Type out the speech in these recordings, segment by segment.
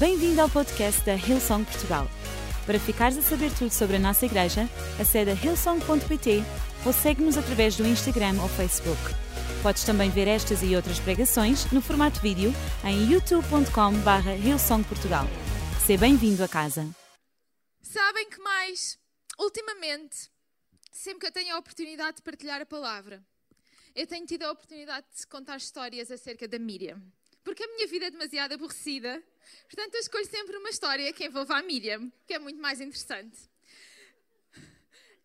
Bem-vindo ao podcast da Hillsong Portugal. Para ficares a saber tudo sobre a nossa igreja, acede a hillsong.pt ou segue-nos através do Instagram ou Facebook. Podes também ver estas e outras pregações no formato vídeo em youtube.com.br hillsongportugal. Seja bem-vindo a casa. Sabem que mais, ultimamente, sempre que eu tenho a oportunidade de partilhar a palavra, eu tenho tido a oportunidade de contar histórias acerca da Miriam. Porque a minha vida é demasiado aborrecida Portanto, eu escolho sempre uma história que envolva a Miriam, que é muito mais interessante.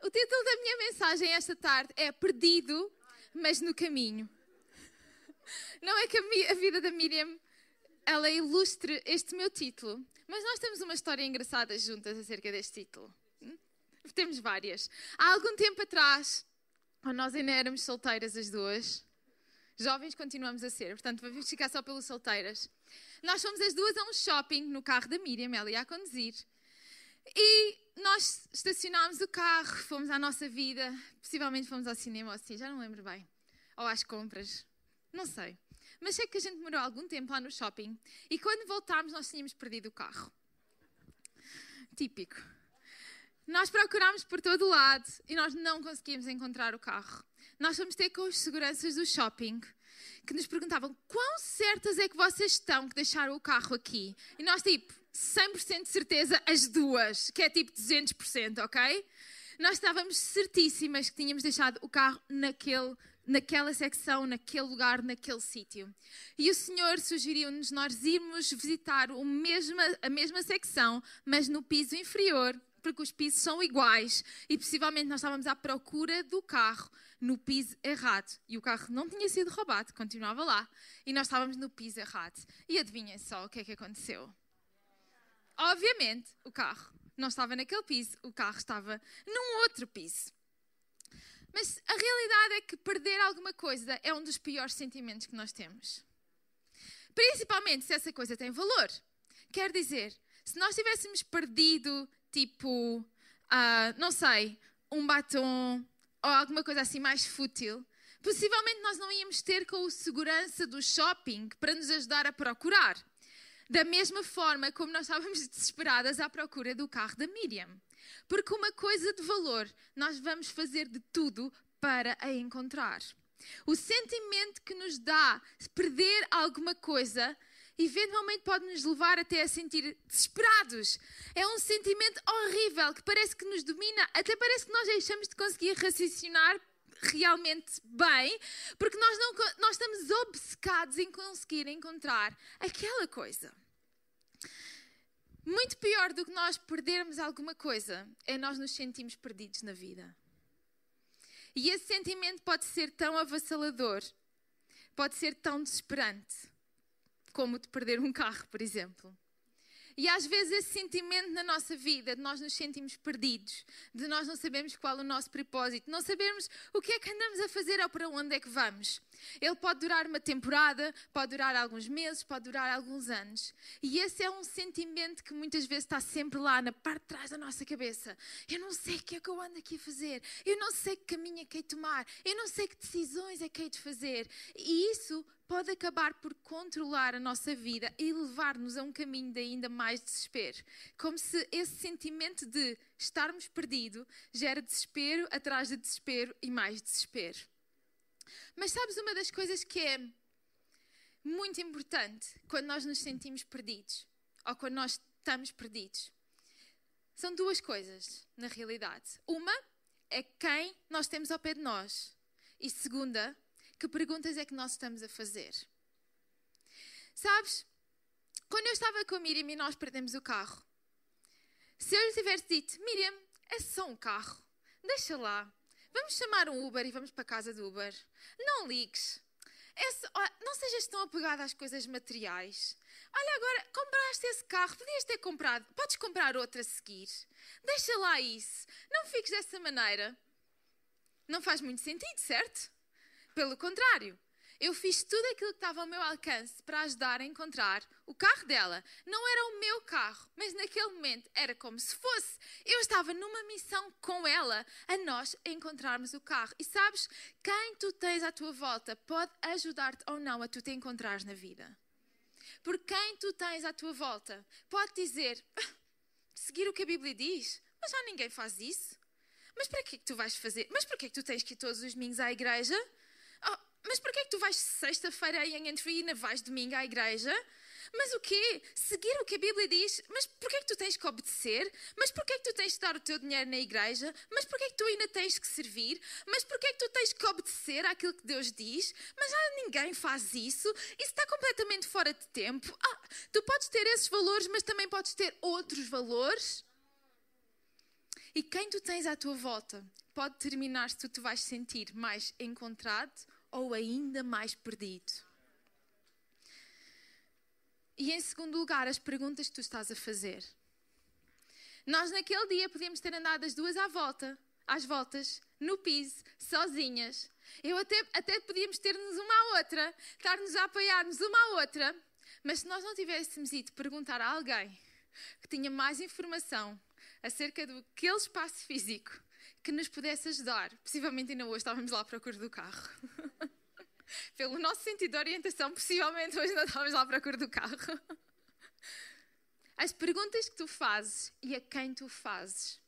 O título da minha mensagem esta tarde é Perdido, mas no caminho. Não é que a vida da Miriam ela ilustre este meu título, mas nós temos uma história engraçada juntas acerca deste título. Temos várias. Há algum tempo atrás, nós ainda éramos solteiras as duas, jovens continuamos a ser, portanto vamos ficar só pelas solteiras. Nós fomos as duas a um shopping no carro da Miriam, ela ia a conduzir. E nós estacionámos o carro, fomos à nossa vida, possivelmente fomos ao cinema ou assim, já não lembro bem. Ou às compras, não sei. Mas sei que a gente demorou algum tempo lá no shopping e quando voltámos nós tínhamos perdido o carro. Típico. Nós procurámos por todo lado e nós não conseguíamos encontrar o carro. Nós fomos ter com os seguranças do shopping que nos perguntavam quão certas é que vocês estão que deixaram o carro aqui? E nós, tipo, 100% de certeza, as duas, que é tipo 200%, ok? Nós estávamos certíssimas que tínhamos deixado o carro naquele, naquela secção, naquele lugar, naquele sítio. E o Senhor sugeriu-nos nós irmos visitar mesma, a mesma secção, mas no piso inferior, porque os pisos são iguais e possivelmente nós estávamos à procura do carro no piso errado. E o carro não tinha sido roubado, continuava lá. E nós estávamos no piso errado. E adivinhem só o que é que aconteceu? Obviamente, o carro não estava naquele piso, o carro estava num outro piso. Mas a realidade é que perder alguma coisa é um dos piores sentimentos que nós temos. Principalmente se essa coisa tem valor. Quer dizer, se nós tivéssemos perdido, tipo, uh, não sei, um batom, ou alguma coisa assim mais fútil, possivelmente nós não íamos ter com o segurança do shopping para nos ajudar a procurar. Da mesma forma como nós estávamos desesperadas à procura do carro da Miriam. Porque uma coisa de valor, nós vamos fazer de tudo para a encontrar. O sentimento que nos dá perder alguma coisa eventualmente pode nos levar até a sentir desesperados. É um sentimento horrível que parece que nos domina, até parece que nós deixamos de conseguir raciocinar realmente bem, porque nós, não, nós estamos obcecados em conseguir encontrar aquela coisa. Muito pior do que nós perdermos alguma coisa é nós nos sentimos perdidos na vida. E esse sentimento pode ser tão avassalador, pode ser tão desesperante como de perder um carro, por exemplo. E às vezes esse sentimento na nossa vida, de nós nos sentimos perdidos, de nós não sabemos qual é o nosso propósito, não sabemos o que é que andamos a fazer ou para onde é que vamos. Ele pode durar uma temporada, pode durar alguns meses, pode durar alguns anos. E esse é um sentimento que muitas vezes está sempre lá na parte de trás da nossa cabeça. Eu não sei o que é que eu ando aqui a fazer, eu não sei que caminho é que hei de tomar, eu não sei que decisões é que hei de fazer. E isso pode acabar por controlar a nossa vida e levar-nos a um caminho de ainda mais desespero. Como se esse sentimento de estarmos perdidos gera desespero atrás de desespero e mais desespero. Mas sabes uma das coisas que é muito importante quando nós nos sentimos perdidos ou quando nós estamos perdidos? São duas coisas, na realidade. Uma é quem nós temos ao pé de nós. E segunda, que perguntas é que nós estamos a fazer? Sabes, quando eu estava com a Miriam e nós perdemos o carro, se eu lhe tivesse dito, Miriam, é só um carro, deixa lá, vamos chamar um Uber e vamos para a casa do Uber. Não ligues. Esse, não sejas tão apegada às coisas materiais. Olha, agora compraste esse carro, podias ter comprado, podes comprar outro a seguir. Deixa lá isso. Não fiques dessa maneira. Não faz muito sentido, certo? Pelo contrário, eu fiz tudo aquilo que estava ao meu alcance para ajudar a encontrar o carro dela. Não era o meu carro, mas naquele momento era como se fosse. Eu estava numa missão com ela a nós encontrarmos o carro. E sabes, quem tu tens à tua volta pode ajudar-te ou não a tu te encontrares na vida. por quem tu tens à tua volta. Pode dizer, ah, seguir o que a Bíblia diz, mas já ninguém faz isso. Mas para que é que tu vais fazer? Mas para que é que tu tens que ir todos os domingos à igreja? Mas para que é que tu vais sexta-feira em Entry ainda vais domingo à igreja? Mas o quê? Seguir o que a Bíblia diz? Mas porquê é que tu tens que obedecer? Mas porquê é que tu tens de dar o teu dinheiro na igreja? Mas porquê é que tu ainda tens que servir? Mas porquê é que tu tens que obedecer àquilo que Deus diz? Mas já ninguém faz isso. Isso está completamente fora de tempo. Ah, tu podes ter esses valores, mas também podes ter outros valores. E quem tu tens à tua volta pode determinar se tu te vais sentir mais encontrado ou ainda mais perdido. E em segundo lugar, as perguntas que tu estás a fazer. Nós naquele dia podíamos ter andado as duas à volta, às voltas, no piso, sozinhas. Eu até, até podíamos ter-nos uma à outra, estar-nos a apoiar-nos uma à outra, mas se nós não tivéssemos ido perguntar a alguém que tinha mais informação acerca do aquele espaço físico que nos pudesse ajudar, possivelmente ainda hoje estávamos lá à procura do carro. Pelo nosso sentido de orientação, possivelmente hoje ainda estávamos lá à procura do carro. As perguntas que tu fazes e a quem tu fazes,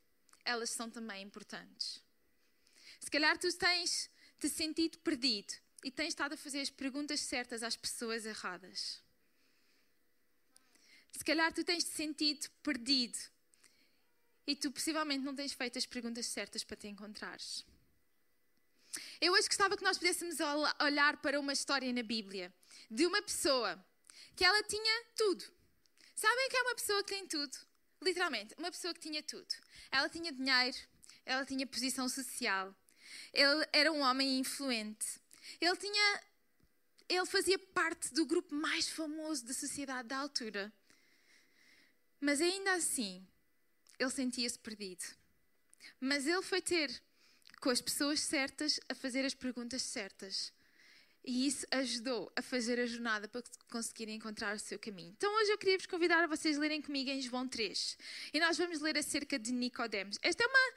elas são também importantes. Se calhar tu tens te sentido perdido e tens estado a fazer as perguntas certas às pessoas erradas. Se calhar tu tens te sentido perdido e tu possivelmente não tens feito as perguntas certas para te encontrares. Eu hoje gostava que nós pudéssemos olhar para uma história na Bíblia de uma pessoa que ela tinha tudo. Sabem que é uma pessoa que tem tudo? Literalmente, uma pessoa que tinha tudo. Ela tinha dinheiro, ela tinha posição social, ele era um homem influente, ele tinha. Ele fazia parte do grupo mais famoso da sociedade da altura. Mas ainda assim, ele sentia-se perdido. Mas ele foi ter com as pessoas certas a fazer as perguntas certas. E isso ajudou a fazer a jornada para conseguirem encontrar o seu caminho. Então hoje eu queria vos convidar a vocês lerem comigo em João 3. E nós vamos ler acerca de Nicodemos. Esta é uma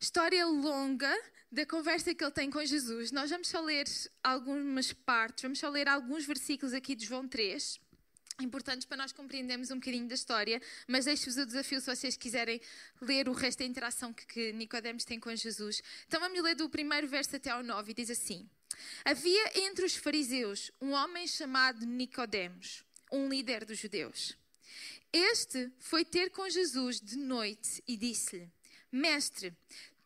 história longa da conversa que ele tem com Jesus. Nós vamos só ler algumas partes, vamos só ler alguns versículos aqui de João 3 importantes para nós compreendermos um bocadinho da história, mas deixo-vos o desafio se vocês quiserem ler o resto da interação que, que Nicodemos tem com Jesus. Então vamos ler do primeiro verso até ao 9 e diz assim: Havia entre os fariseus um homem chamado Nicodemos, um líder dos judeus. Este foi ter com Jesus de noite e disse-lhe: Mestre,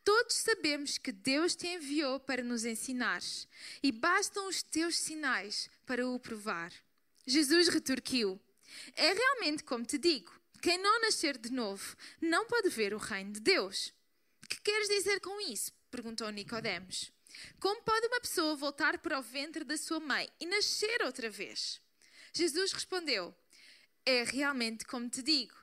todos sabemos que Deus te enviou para nos ensinar, e bastam os teus sinais para o provar. Jesus retorquiu: É realmente como te digo: quem não nascer de novo não pode ver o reino de Deus. Que queres dizer com isso? perguntou Nicodemos. Como pode uma pessoa voltar para o ventre da sua mãe e nascer outra vez? Jesus respondeu: É realmente como te digo: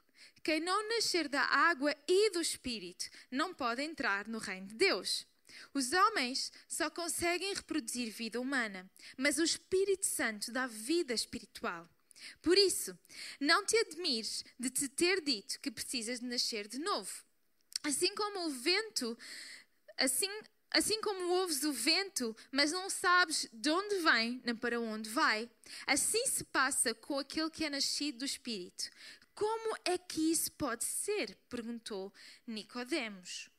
quem não nascer da água e do espírito não pode entrar no reino de Deus. Os homens só conseguem reproduzir vida humana, mas o Espírito Santo dá vida espiritual. Por isso, não te admires de te ter dito que precisas de nascer de novo. Assim como o vento, assim, assim como ouves o vento, mas não sabes de onde vem nem para onde vai, assim se passa com aquele que é nascido do Espírito. Como é que isso pode ser? perguntou Nicodemos.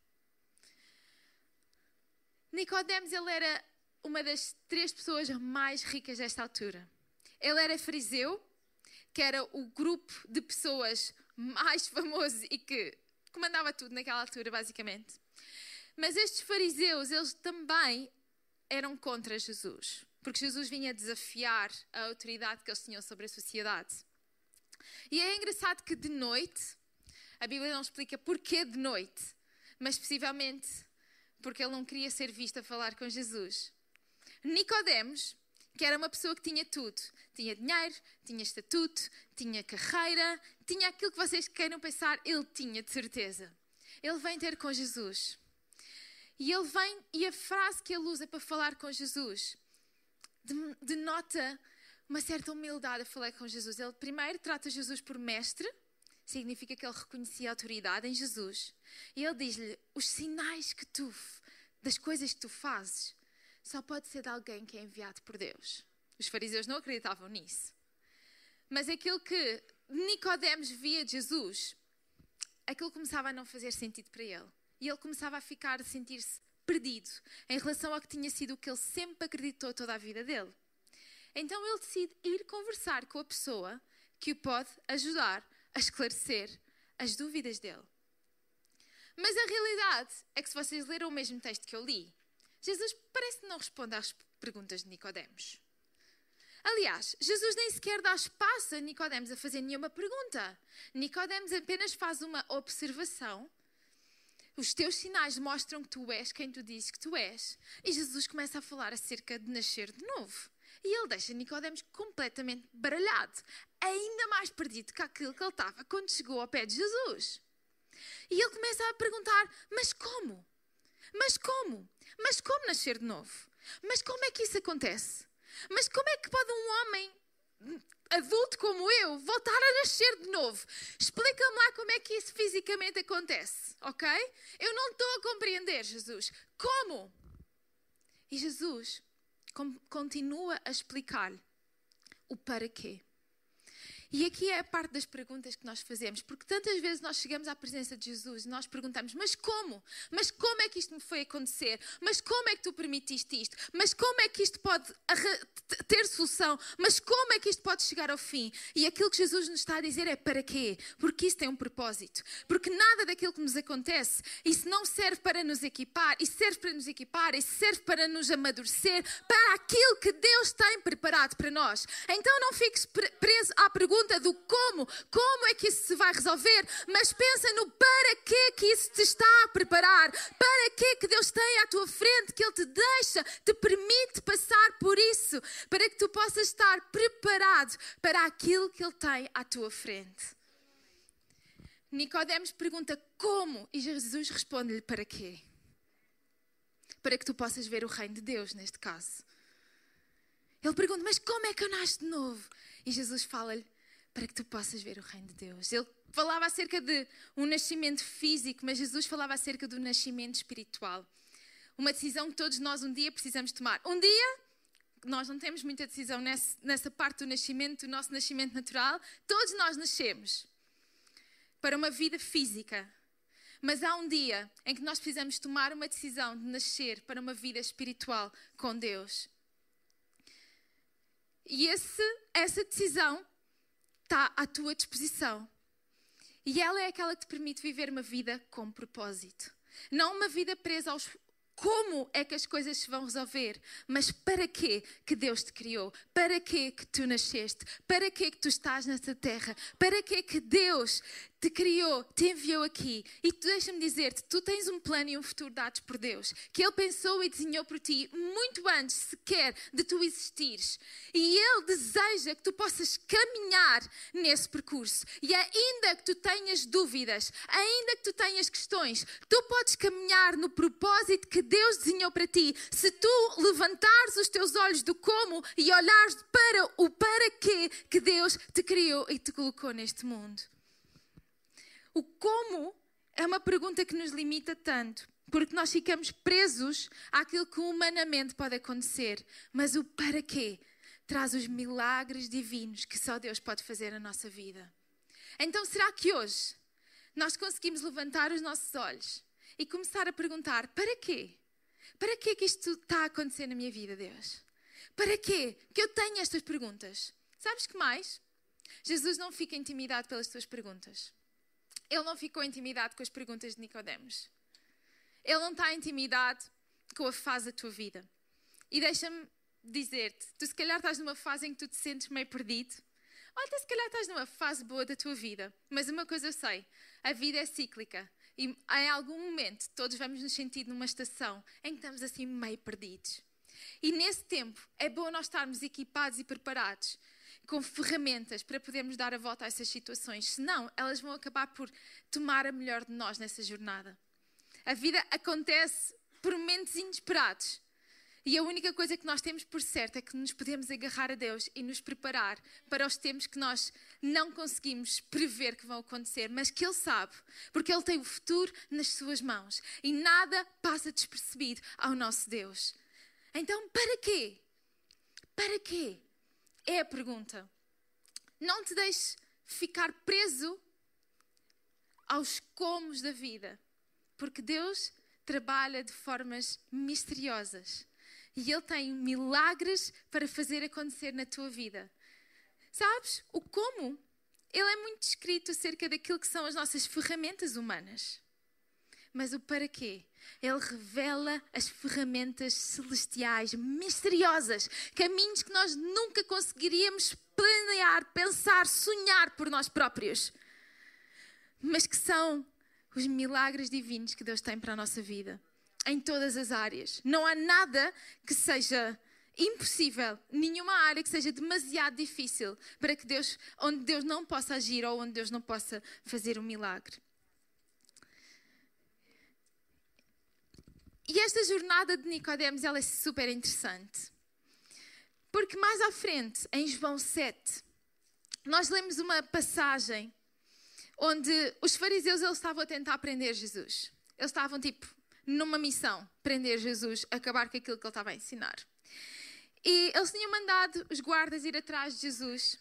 Nicodemos ele era uma das três pessoas mais ricas desta altura. Ele era fariseu, que era o grupo de pessoas mais famoso e que comandava tudo naquela altura, basicamente. Mas estes fariseus, eles também eram contra Jesus, porque Jesus vinha desafiar a autoridade que eles tinham sobre a sociedade. E é engraçado que de noite, a Bíblia não explica porquê de noite, mas possivelmente porque ele não queria ser visto a falar com Jesus. Nicodemos, que era uma pessoa que tinha tudo, tinha dinheiro, tinha estatuto, tinha carreira, tinha aquilo que vocês queiram pensar, ele tinha de certeza. Ele vem ter com Jesus. E ele vem, e a frase que ele usa para falar com Jesus denota uma certa humildade a falar com Jesus. Ele primeiro trata Jesus por mestre, significa que ele reconhecia a autoridade em Jesus. E ele diz-lhe: os sinais que tu, das coisas que tu fazes, só pode ser de alguém que é enviado por Deus. Os fariseus não acreditavam nisso. Mas aquilo que Nicodemos via de Jesus, aquilo começava a não fazer sentido para ele. E ele começava a ficar, a sentir-se perdido em relação ao que tinha sido o que ele sempre acreditou toda a vida dele. Então ele decide ir conversar com a pessoa que o pode ajudar a esclarecer as dúvidas dele. Mas a realidade é que se vocês leram o mesmo texto que eu li, Jesus parece que não responde às perguntas de Nicodemos. Aliás, Jesus nem sequer dá espaço a Nicodemos a fazer nenhuma pergunta. Nicodemos apenas faz uma observação. Os teus sinais mostram que tu és quem tu dizes que tu és. E Jesus começa a falar acerca de nascer de novo. E ele deixa Nicodemos completamente baralhado, ainda mais perdido que aquilo que ele estava quando chegou ao pé de Jesus. E ele começa a perguntar: Mas como? Mas como? Mas como nascer de novo? Mas como é que isso acontece? Mas como é que pode um homem adulto como eu voltar a nascer de novo? Explica-me lá como é que isso fisicamente acontece, ok? Eu não estou a compreender, Jesus. Como? E Jesus continua a explicar-lhe o para quê. E aqui é a parte das perguntas que nós fazemos, porque tantas vezes nós chegamos à presença de Jesus e nós perguntamos: Mas como? Mas como é que isto me foi acontecer? Mas como é que tu permitiste isto? Mas como é que isto pode ter solução? Mas como é que isto pode chegar ao fim? E aquilo que Jesus nos está a dizer é: Para quê? Porque isso tem um propósito. Porque nada daquilo que nos acontece, isso não serve para nos equipar, isso serve para nos equipar, isso serve para nos amadurecer, para aquilo que Deus tem preparado para nós. Então não fiques preso à pergunta pergunta do como, como é que isso se vai resolver, mas pensa no para que que isso te está a preparar, para que que Deus tem à tua frente, que Ele te deixa, te permite passar por isso, para que tu possas estar preparado para aquilo que Ele tem à tua frente. Nicodemos pergunta como e Jesus responde-lhe para quê? Para que tu possas ver o reino de Deus neste caso. Ele pergunta: Mas como é que eu nasço de novo? E Jesus fala-lhe: para que tu possas ver o reino de Deus. Ele falava acerca de um nascimento físico, mas Jesus falava acerca do nascimento espiritual. Uma decisão que todos nós um dia precisamos tomar. Um dia, nós não temos muita decisão nessa parte do nascimento, do nosso nascimento natural. Todos nós nascemos para uma vida física. Mas há um dia em que nós precisamos tomar uma decisão de nascer para uma vida espiritual com Deus. E esse, essa decisão está à tua disposição. E ela é aquela que te permite viver uma vida com propósito. Não uma vida presa aos como é que as coisas se vão resolver, mas para quê que Deus te criou? Para quê que tu nasceste? Para quê que tu estás nesta terra? Para quê que Deus te criou, te enviou aqui. E deixa-me dizer-te, tu tens um plano e um futuro dados por Deus, que Ele pensou e desenhou por ti muito antes sequer de tu existires. E Ele deseja que tu possas caminhar nesse percurso. E ainda que tu tenhas dúvidas, ainda que tu tenhas questões, tu podes caminhar no propósito que Deus desenhou para ti. Se tu levantares os teus olhos do como e olhares para o para quê que Deus te criou e te colocou neste mundo. O como é uma pergunta que nos limita tanto, porque nós ficamos presos àquilo que humanamente pode acontecer, mas o para quê traz os milagres divinos que só Deus pode fazer na nossa vida. Então, será que hoje nós conseguimos levantar os nossos olhos e começar a perguntar: para quê? Para quê que isto está a acontecer na minha vida, Deus? Para quê que eu tenho estas perguntas? Sabes que mais? Jesus não fica intimidado pelas tuas perguntas. Ele não ficou intimidado com as perguntas de Nicodemos. Ele não está intimidado com a fase da tua vida. E deixa-me dizer-te, tu se calhar estás numa fase em que tu te sentes meio perdido, ou até se calhar estás numa fase boa da tua vida. Mas uma coisa eu sei, a vida é cíclica. E em algum momento todos vamos nos sentir numa estação em que estamos assim meio perdidos. E nesse tempo é bom nós estarmos equipados e preparados com ferramentas para podermos dar a volta a essas situações, senão elas vão acabar por tomar a melhor de nós nessa jornada. A vida acontece por momentos inesperados. E a única coisa que nós temos por certo é que nos podemos agarrar a Deus e nos preparar para os tempos que nós não conseguimos prever que vão acontecer, mas que Ele sabe, porque Ele tem o futuro nas Suas mãos e nada passa despercebido ao nosso Deus. Então, para quê? Para quê? É a pergunta. Não te deixes ficar preso aos comos da vida, porque Deus trabalha de formas misteriosas e Ele tem milagres para fazer acontecer na tua vida. Sabes? O como, ele é muito descrito acerca daquilo que são as nossas ferramentas humanas. Mas o para quê? Ele revela as ferramentas celestiais, misteriosas, caminhos que nós nunca conseguiríamos planear, pensar, sonhar por nós próprios. Mas que são os milagres divinos que Deus tem para a nossa vida, em todas as áreas. Não há nada que seja impossível, nenhuma área que seja demasiado difícil para que Deus, onde Deus não possa agir ou onde Deus não possa fazer um milagre. E esta jornada de Nicodemos, ela é super interessante. Porque mais à frente, em João 7, nós lemos uma passagem onde os fariseus eles estavam a tentar prender Jesus. Eles estavam tipo numa missão, prender Jesus, acabar com aquilo que ele estava a ensinar. E eles tinham mandado os guardas ir atrás de Jesus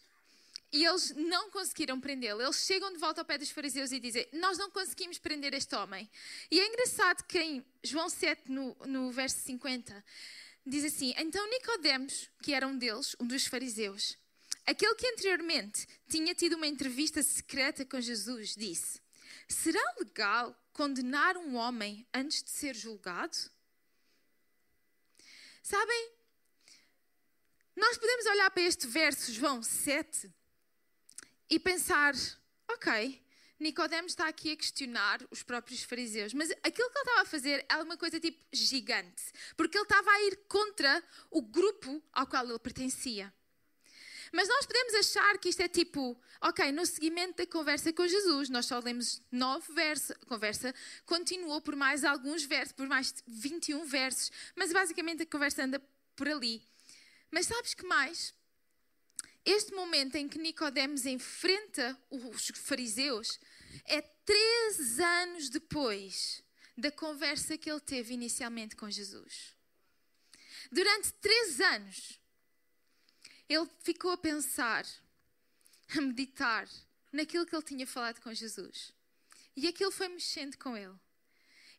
e eles não conseguiram prendê-lo. Eles chegam de volta ao pé dos fariseus e dizem: Nós não conseguimos prender este homem. E é engraçado que em João 7, no, no verso 50, diz assim: Então Nicodemos, que era um deles, um dos fariseus, aquele que anteriormente tinha tido uma entrevista secreta com Jesus, disse: Será legal condenar um homem antes de ser julgado? Sabem? Nós podemos olhar para este verso, João 7, e pensar: ok, Nicodemos está aqui a questionar os próprios fariseus, mas aquilo que ele estava a fazer era uma coisa tipo gigante, porque ele estava a ir contra o grupo ao qual ele pertencia. Mas nós podemos achar que isto é tipo, ok, no seguimento da conversa com Jesus, nós só lemos nove versos, a conversa continuou por mais alguns versos, por mais 21 versos, mas basicamente a conversa anda por ali. Mas sabes que mais? Este momento em que Nicodemos enfrenta os fariseus é três anos depois da conversa que ele teve inicialmente com Jesus. Durante três anos, ele ficou a pensar, a meditar naquilo que ele tinha falado com Jesus. E aquilo foi mexendo com ele.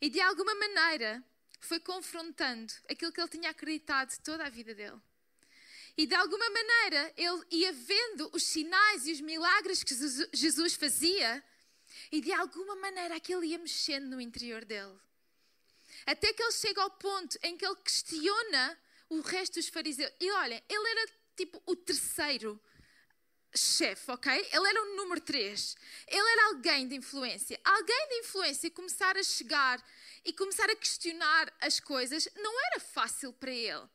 E de alguma maneira foi confrontando aquilo que ele tinha acreditado toda a vida dele. E de alguma maneira ele ia vendo os sinais e os milagres que Jesus fazia, e de alguma maneira aquilo ia mexendo no interior dele. Até que ele chega ao ponto em que ele questiona o resto dos fariseus. E olha, ele era tipo o terceiro chefe, ok? Ele era o número três. Ele era alguém de influência. Alguém de influência começar a chegar e começar a questionar as coisas não era fácil para ele.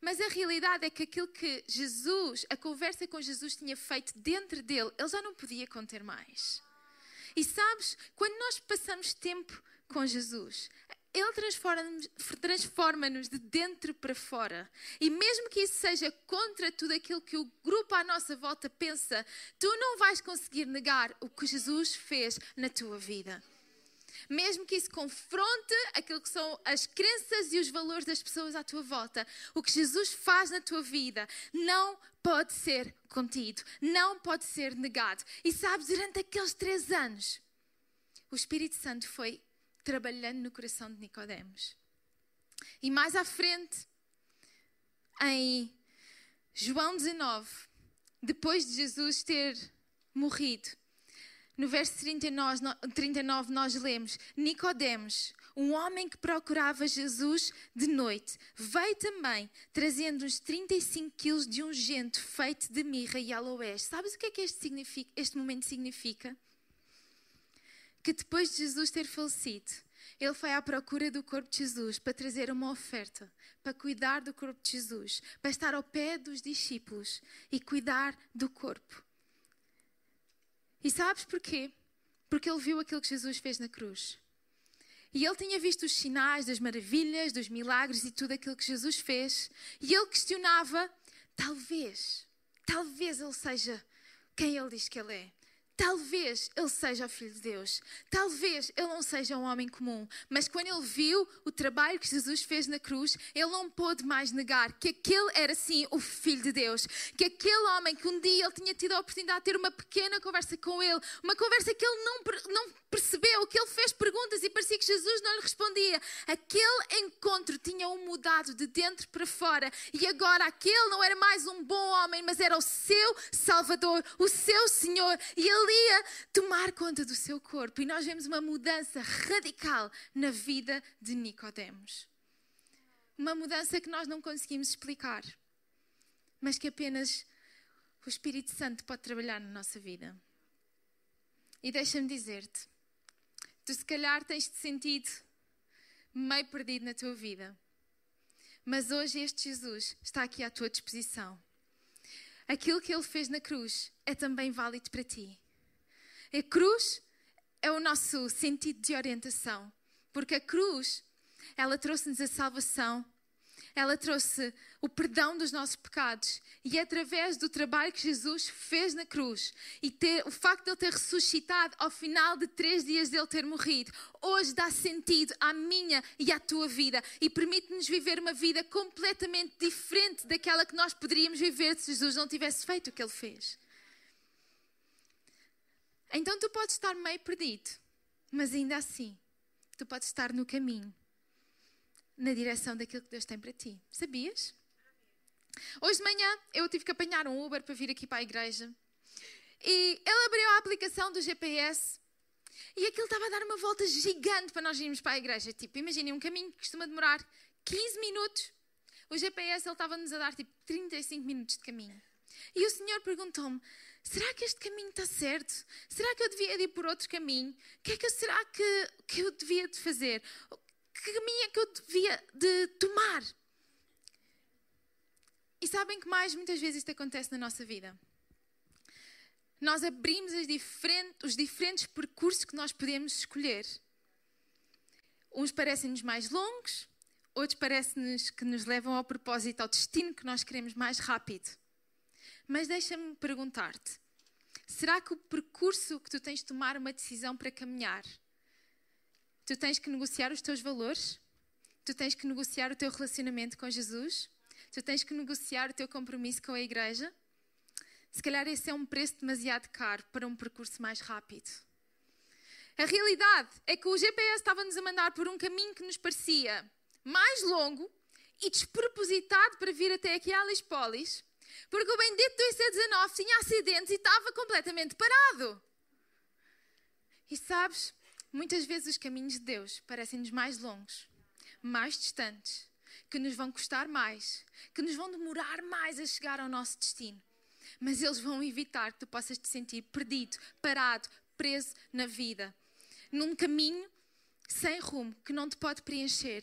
Mas a realidade é que aquilo que Jesus, a conversa com Jesus tinha feito dentro dele, ele já não podia conter mais. E sabes, quando nós passamos tempo com Jesus, ele transforma-nos transforma de dentro para fora. E mesmo que isso seja contra tudo aquilo que o grupo à nossa volta pensa, tu não vais conseguir negar o que Jesus fez na tua vida mesmo que isso confronte aquilo que são as crenças e os valores das pessoas à tua volta, o que Jesus faz na tua vida não pode ser contido, não pode ser negado. E sabes, durante aqueles três anos, o Espírito Santo foi trabalhando no coração de Nicodemos. E mais à frente, em João 19, depois de Jesus ter morrido, no verso 39, 39 nós lemos: Nicodemos, um homem que procurava Jesus de noite, veio também trazendo uns 35 quilos de ungento feito de mirra e aloés. Sabes o que é que este, este momento significa? Que depois de Jesus ter falecido, ele foi à procura do corpo de Jesus para trazer uma oferta, para cuidar do corpo de Jesus, para estar ao pé dos discípulos e cuidar do corpo. E sabes porquê? Porque ele viu aquilo que Jesus fez na cruz. E ele tinha visto os sinais das maravilhas, dos milagres e tudo aquilo que Jesus fez. E ele questionava: talvez, talvez ele seja quem ele diz que ele é. Talvez ele seja o Filho de Deus, talvez ele não seja um homem comum, mas quando ele viu o trabalho que Jesus fez na cruz, ele não pôde mais negar que aquele era sim o Filho de Deus, que aquele homem que um dia ele tinha tido a oportunidade de ter uma pequena conversa com ele, uma conversa que ele não, não percebeu, que ele fez perguntas e parecia que Jesus não lhe respondia. Aquele encontro tinha o mudado de dentro para fora. E agora aquele não era mais um bom homem, mas era o seu Salvador, o seu Senhor, e ele ia tomar conta do seu corpo. E nós vemos uma mudança radical na vida de Nicodemos. Uma mudança que nós não conseguimos explicar, mas que apenas o Espírito Santo pode trabalhar na nossa vida. E deixa-me dizer-te, tu se calhar tens-te sentido meio perdido na tua vida. Mas hoje este Jesus está aqui à tua disposição. Aquilo que ele fez na cruz é também válido para ti. A cruz é o nosso sentido de orientação, porque a cruz, ela trouxe-nos a salvação, ela trouxe o perdão dos nossos pecados e é através do trabalho que Jesus fez na cruz e ter, o facto de ele ter ressuscitado ao final de três dias de ele ter morrido, hoje dá sentido à minha e à tua vida e permite-nos viver uma vida completamente diferente daquela que nós poderíamos viver se Jesus não tivesse feito o que ele fez. Então tu podes estar meio perdido, mas ainda assim, tu podes estar no caminho, na direção daquilo que Deus tem para ti. Sabias? Hoje de manhã eu tive que apanhar um Uber para vir aqui para a igreja. E ele abriu a aplicação do GPS e aquilo estava a dar uma volta gigante para nós irmos para a igreja. Tipo, imaginem um caminho que costuma demorar 15 minutos. O GPS ele estava-nos a dar tipo 35 minutos de caminho. E o Senhor perguntou-me: será que este caminho está certo? Será que eu devia ir por outro caminho? O que é que será que, que eu devia de fazer? Que caminho é que eu devia de tomar? E sabem que mais muitas vezes isto acontece na nossa vida? Nós abrimos diferentes, os diferentes percursos que nós podemos escolher. Uns parecem-nos mais longos, outros parecem-nos que nos levam ao propósito, ao destino que nós queremos mais rápido. Mas deixa-me perguntar-te: será que o percurso que tu tens de tomar uma decisão para caminhar, tu tens que negociar os teus valores? Tu tens que negociar o teu relacionamento com Jesus? Tu tens que negociar o teu compromisso com a igreja? Se calhar esse é um preço demasiado caro para um percurso mais rápido. A realidade é que o GPS estava-nos a mandar por um caminho que nos parecia mais longo e despropositado para vir até aqui a Alice Polis, porque o bendito do IC19 tinha acidentes e estava completamente parado. E sabes, muitas vezes os caminhos de Deus parecem-nos mais longos, mais distantes, que nos vão custar mais, que nos vão demorar mais a chegar ao nosso destino. Mas eles vão evitar que tu possas te sentir perdido, parado, preso na vida, num caminho sem rumo que não te pode preencher.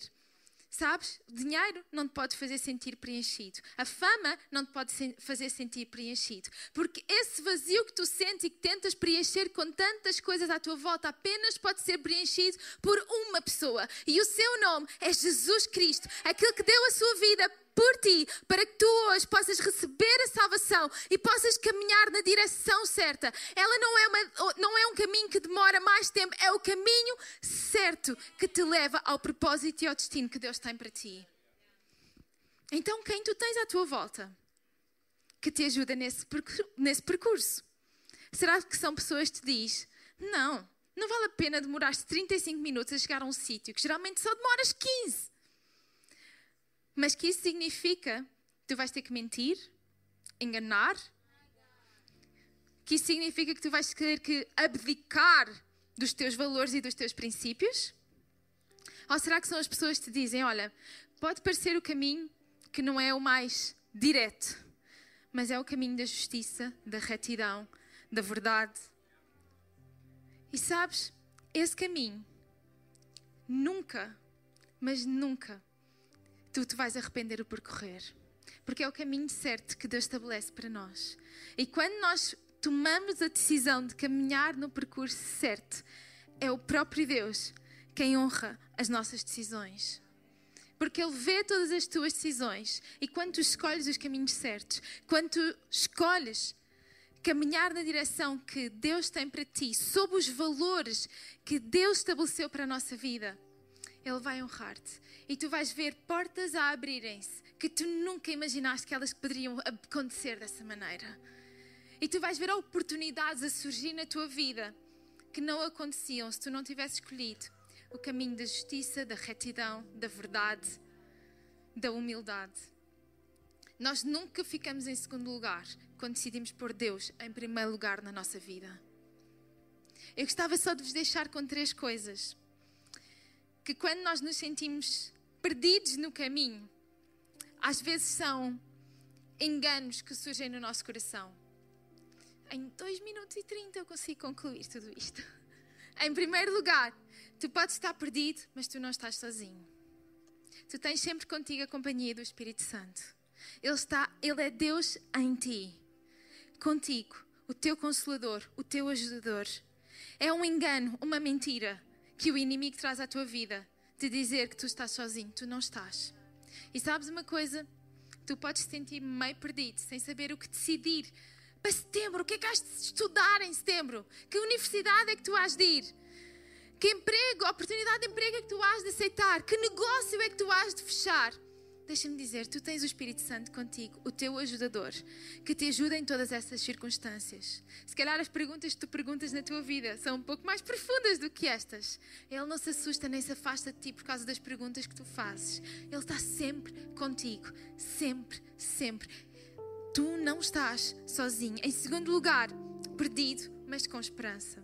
Sabes? Dinheiro não te pode fazer sentir preenchido. A fama não te pode fazer sentir preenchido. Porque esse vazio que tu sentes e que tentas preencher com tantas coisas à tua volta apenas pode ser preenchido por uma pessoa. E o seu nome é Jesus Cristo, aquele que deu a sua vida por ti, para que tu hoje possas receber a salvação e possas caminhar na direção certa. Ela não é, uma, não é um caminho que demora mais tempo, é o caminho certo que te leva ao propósito e ao destino que Deus tem para ti. Então, quem tu tens à tua volta que te ajuda nesse, nesse percurso? Será que são pessoas que te diz, não, não vale a pena demorar 35 minutos a chegar a um sítio, que geralmente só demoras 15. Mas que isso significa tu vais ter que mentir, enganar, que isso significa que tu vais ter que abdicar dos teus valores e dos teus princípios? Ou será que são as pessoas que te dizem: olha, pode parecer o caminho que não é o mais direto, mas é o caminho da justiça, da retidão, da verdade. E sabes, esse caminho nunca, mas nunca tu te vais arrepender o percorrer. Porque é o caminho certo que Deus estabelece para nós. E quando nós tomamos a decisão de caminhar no percurso certo, é o próprio Deus quem honra as nossas decisões. Porque Ele vê todas as tuas decisões e quando tu escolhes os caminhos certos, quando tu escolhes caminhar na direção que Deus tem para ti, sob os valores que Deus estabeleceu para a nossa vida, Ele vai honrar-te. E tu vais ver portas a abrirem-se que tu nunca imaginaste que elas poderiam acontecer dessa maneira. E tu vais ver oportunidades a surgir na tua vida que não aconteciam se tu não tivesse escolhido o caminho da justiça, da retidão, da verdade, da humildade. Nós nunca ficamos em segundo lugar quando decidimos pôr Deus em primeiro lugar na nossa vida. Eu gostava só de vos deixar com três coisas. Que quando nós nos sentimos perdidos no caminho, às vezes são enganos que surgem no nosso coração. Em 2 minutos e 30 eu consigo concluir tudo isto. Em primeiro lugar, tu podes estar perdido, mas tu não estás sozinho. Tu tens sempre contigo a companhia do Espírito Santo. Ele está, ele é Deus em ti. Contigo, o teu consolador, o teu ajudador. É um engano, uma mentira que o inimigo traz à tua vida de dizer que tu estás sozinho. Tu não estás. E sabes uma coisa? Tu podes te sentir meio perdido, sem saber o que decidir. Para setembro, o que é que has de estudar em setembro? Que universidade é que tu has de ir? Que emprego, oportunidade de emprego é que tu has de aceitar? Que negócio é que tu has de fechar? Deixa-me dizer, tu tens o Espírito Santo contigo, o teu ajudador, que te ajuda em todas essas circunstâncias. Se calhar as perguntas que tu perguntas na tua vida são um pouco mais profundas do que estas. Ele não se assusta nem se afasta de ti por causa das perguntas que tu fazes. Ele está sempre contigo, sempre, sempre. Tu não estás sozinho. Em segundo lugar, perdido, mas com esperança.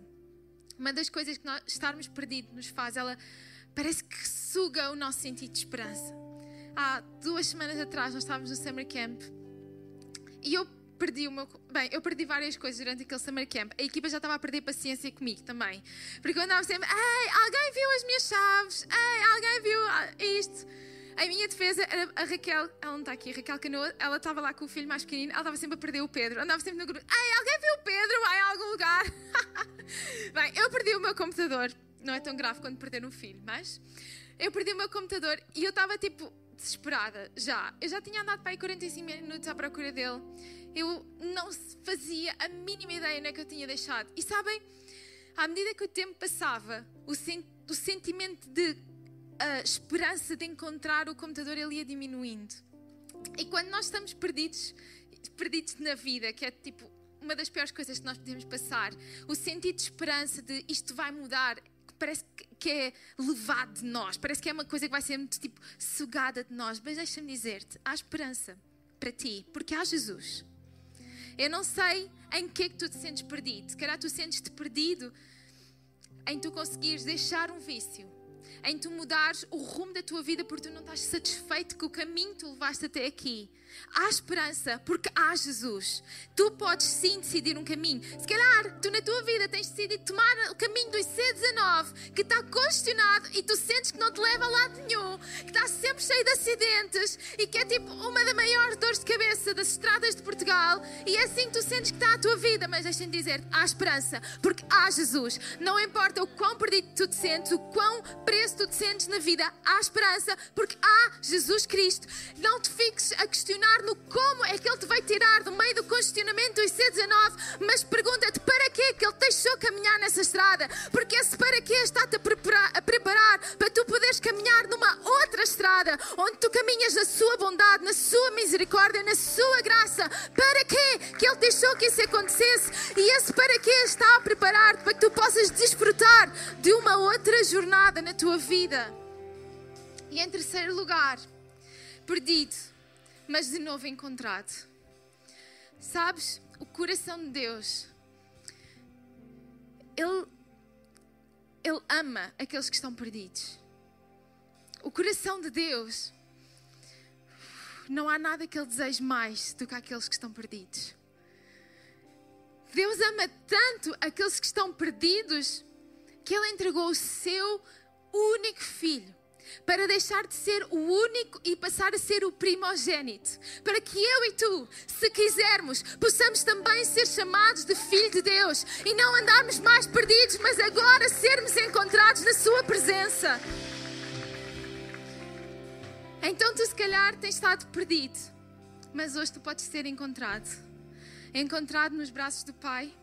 Uma das coisas que nós estarmos perdidos nos faz, ela parece que suga o nosso sentido de esperança há duas semanas atrás nós estávamos no Summer Camp e eu perdi o meu. Bem, eu perdi várias coisas durante aquele Summer Camp. A equipa já estava a perder paciência comigo também. Porque eu andava sempre: Ei, alguém viu as minhas chaves? Ei, alguém viu ah, isto? A minha defesa era a Raquel, ela não está aqui, Raquel Canoa, ela estava lá com o filho mais pequenino, ela estava sempre a perder o Pedro. Andava sempre no grupo: Ei, alguém viu o Pedro? Vai a algum lugar? Bem, eu perdi o meu computador. Não é tão grave quando perder um filho, mas eu perdi o meu computador e eu estava tipo desesperada, já. Eu já tinha andado para aí 45 minutos à procura dele. Eu não fazia a mínima ideia onde é que eu tinha deixado. E sabem, à medida que o tempo passava, o, sen o sentimento de uh, esperança de encontrar o computador ele ia diminuindo. E quando nós estamos perdidos, perdidos na vida, que é tipo uma das piores coisas que nós podemos passar, o sentido de esperança de isto vai mudar, parece que é levado de nós, parece que é uma coisa que vai ser muito tipo sugada de nós. Mas deixa-me dizer-te: há esperança para ti, porque há Jesus. Eu não sei em que é que tu te sentes perdido. Se calhar tu sentes-te perdido em tu conseguires deixar um vício em tu mudares o rumo da tua vida porque tu não estás satisfeito com o caminho que tu levaste até aqui. Há esperança porque há Jesus. Tu podes sim decidir um caminho. Se calhar tu na tua vida tens decidido tomar o caminho do IC19 que está congestionado e tu sentes que não te leva a lado nenhum, que está sempre cheio de acidentes e que é tipo uma das maiores dores de cabeça das estradas de Portugal. E é assim que tu sentes que está a tua vida. Mas deixa-me dizer, há esperança porque há Jesus. Não importa o quão perdido tu te sentes, o quão preso tu te sentes na vida, há esperança porque há Jesus Cristo. Não te fiques a questionar no como é que Ele te vai tirar do meio do congestionamento do IC19, mas pergunta-te para que que Ele te deixou caminhar nessa estrada, porque esse para que está-te a preparar, a preparar para tu poderes caminhar numa outra estrada, onde tu caminhas na Sua bondade, na Sua misericórdia, na Sua graça. Para que que Ele deixou que isso acontecesse? E esse para que está a preparar-te para que tu possas desfrutar de uma outra jornada na tua vida. E em terceiro lugar, perdido, mas de novo encontrado. Sabes, o coração de Deus, Ele, Ele ama aqueles que estão perdidos. O coração de Deus, não há nada que Ele deseje mais do que aqueles que estão perdidos. Deus ama tanto aqueles que estão perdidos que Ele entregou o seu único filho para deixar de ser o único e passar a ser o primogênito, para que eu e tu, se quisermos, possamos também ser chamados de filho de Deus e não andarmos mais perdidos, mas agora sermos encontrados na Sua presença. Então tu, se calhar, tens estado perdido, mas hoje tu podes ser encontrado. encontrado nos braços do Pai,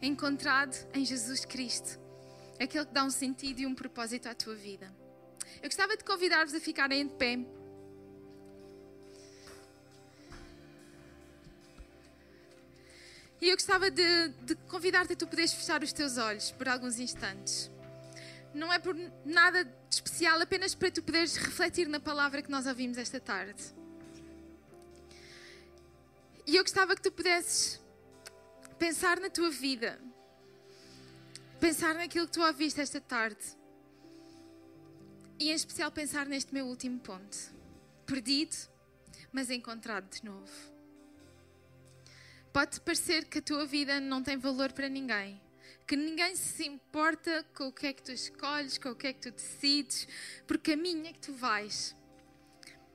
encontrado em Jesus Cristo, aquele que dá um sentido e um propósito à tua vida. Eu gostava de convidar-vos a ficarem de pé. E eu gostava de, de convidar-te a tu poderes fechar os teus olhos por alguns instantes. Não é por nada de especial, apenas para tu poderes refletir na palavra que nós ouvimos esta tarde. E eu gostava que tu pudesses pensar na tua vida, pensar naquilo que tu ouviste esta tarde e, em especial, pensar neste meu último ponto: perdido, mas encontrado de novo. Pode parecer que a tua vida não tem valor para ninguém, que ninguém se importa com o que é que tu escolhes, com o que é que tu decides, por caminho é que tu vais.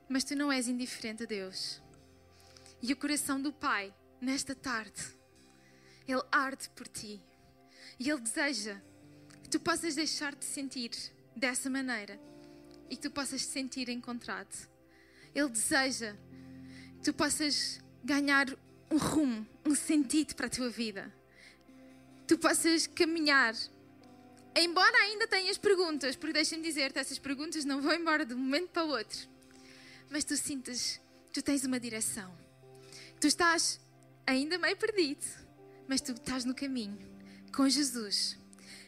Mas tu não és indiferente a Deus. E o coração do Pai, nesta tarde, Ele arde por ti. E Ele deseja que tu possas deixar de sentir dessa maneira e que tu possas te sentir encontrado. Ele deseja que tu possas ganhar um rumo, um sentido para a tua vida. Tu possas caminhar. Embora ainda tenhas perguntas, porque deixa-me dizer-te, essas perguntas não vão embora de um momento para o outro. Mas tu sintas, tu tens uma direção. Tu estás ainda meio perdido, mas tu estás no caminho com Jesus.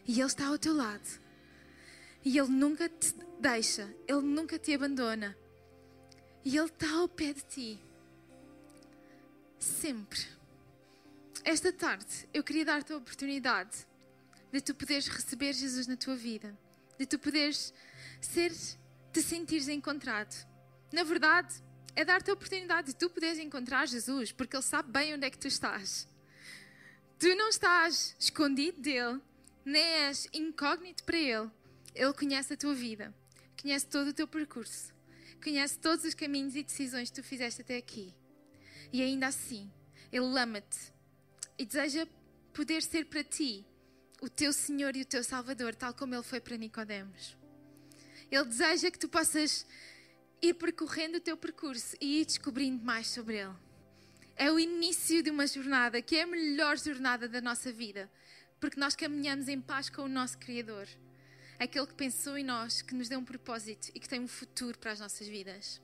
E Ele está ao teu lado. E Ele nunca te deixa, Ele nunca te abandona. E Ele está ao pé de ti sempre. Esta tarde eu queria dar-te a oportunidade de tu poderes receber Jesus na tua vida, de tu poderes ser, te sentires encontrado. Na verdade, é dar-te a oportunidade de tu poderes encontrar Jesus, porque Ele sabe bem onde é que tu estás. Tu não estás escondido dele, nem és incógnito para Ele. Ele conhece a tua vida, conhece todo o teu percurso, conhece todos os caminhos e decisões que tu fizeste até aqui. E ainda assim, Ele ama-te e deseja poder ser para ti o teu Senhor e o teu Salvador, tal como Ele foi para Nicodemos. Ele deseja que tu possas ir percorrendo o teu percurso e ir descobrindo mais sobre Ele. É o início de uma jornada que é a melhor jornada da nossa vida, porque nós caminhamos em paz com o nosso Criador, aquele que pensou em nós, que nos deu um propósito e que tem um futuro para as nossas vidas.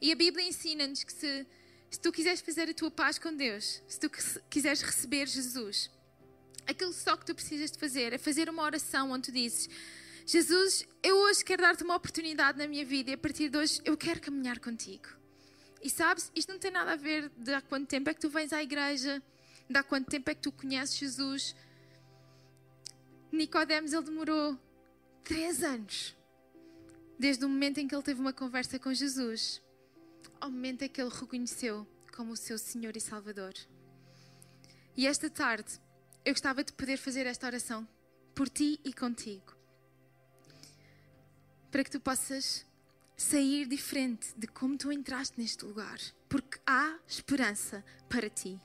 E a Bíblia ensina-nos que se se tu quiseres fazer a tua paz com Deus, se tu quiseres receber Jesus, aquilo só que tu precisas de fazer é fazer uma oração onde tu dizes: Jesus, eu hoje quero dar-te uma oportunidade na minha vida e a partir de hoje eu quero caminhar contigo. E sabes, isto não tem nada a ver de há quanto tempo é que tu vens à igreja, de há quanto tempo é que tu conheces Jesus. Nicodemos, ele demorou três anos, desde o momento em que ele teve uma conversa com Jesus ao momento em que ele reconheceu como o seu Senhor e Salvador. E esta tarde, eu gostava de poder fazer esta oração por ti e contigo. Para que tu possas sair diferente de como tu entraste neste lugar. Porque há esperança para ti.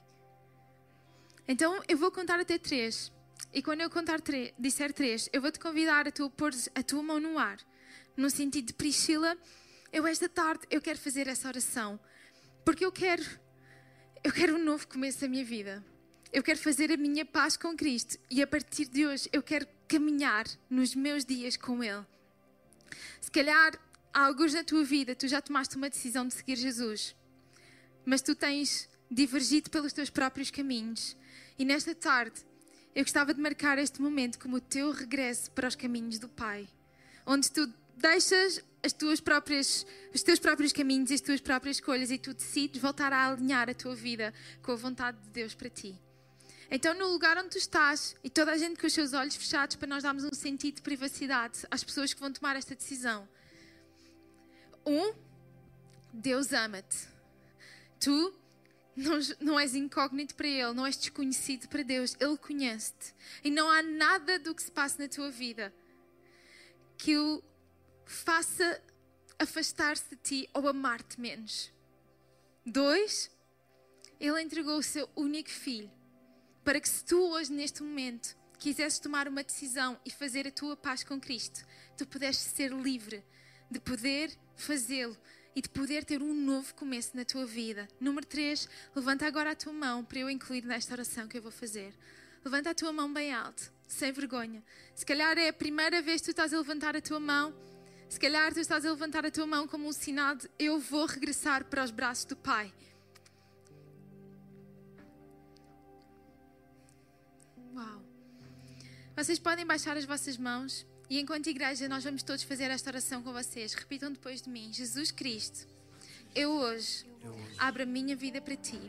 Então eu vou contar até três. E quando eu contar três, disser três, eu vou te convidar a tu pôr a tua mão no ar. No sentido de Priscila, eu esta tarde eu quero fazer essa oração porque eu quero eu quero um novo começo da minha vida. Eu quero fazer a minha paz com Cristo e a partir de hoje eu quero caminhar nos meus dias com Ele. Se calhar há alguns na tua vida tu já tomaste uma decisão de seguir Jesus, mas tu tens divergido pelos teus próprios caminhos. E nesta tarde eu gostava de marcar este momento como o teu regresso para os caminhos do Pai, onde tu deixas as tuas próprias, os teus próprios caminhos e as tuas próprias escolhas e tu decides voltar a alinhar a tua vida com a vontade de Deus para ti. Então, no lugar onde tu estás, e toda a gente com os seus olhos fechados, para nós darmos um sentido de privacidade às pessoas que vão tomar esta decisão. Um, Deus ama-te. Tu não, não és incógnito para Ele, não és desconhecido para Deus. Ele conhece-te. E não há nada do que se passa na tua vida que o faça afastar-se de ti ou amar-te menos. Dois, ele entregou o seu único filho para que se tu hoje, neste momento, quisesses tomar uma decisão e fazer a tua paz com Cristo, tu pudesses ser livre de poder fazê-lo e de poder ter um novo começo na tua vida. Número 3, levanta agora a tua mão para eu incluir nesta oração que eu vou fazer. Levanta a tua mão bem alto, sem vergonha. Se calhar é a primeira vez que tu estás a levantar a tua mão. Se calhar tu estás a levantar a tua mão como um sinal de eu vou regressar para os braços do Pai. Uau! Vocês podem baixar as vossas mãos e enquanto igreja nós vamos todos fazer esta oração com vocês. Repitam depois de mim: Jesus Cristo, eu hoje abro a minha vida para ti.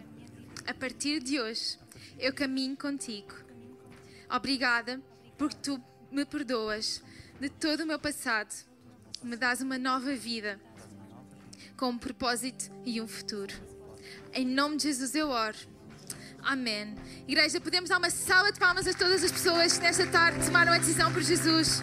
A partir de hoje eu caminho contigo. Obrigada porque tu me perdoas de todo o meu passado, me dás uma nova vida com um propósito e um futuro. Em nome de Jesus eu oro. Amém. Igreja, podemos dar uma salva de palmas a todas as pessoas que nesta tarde tomaram a decisão por Jesus.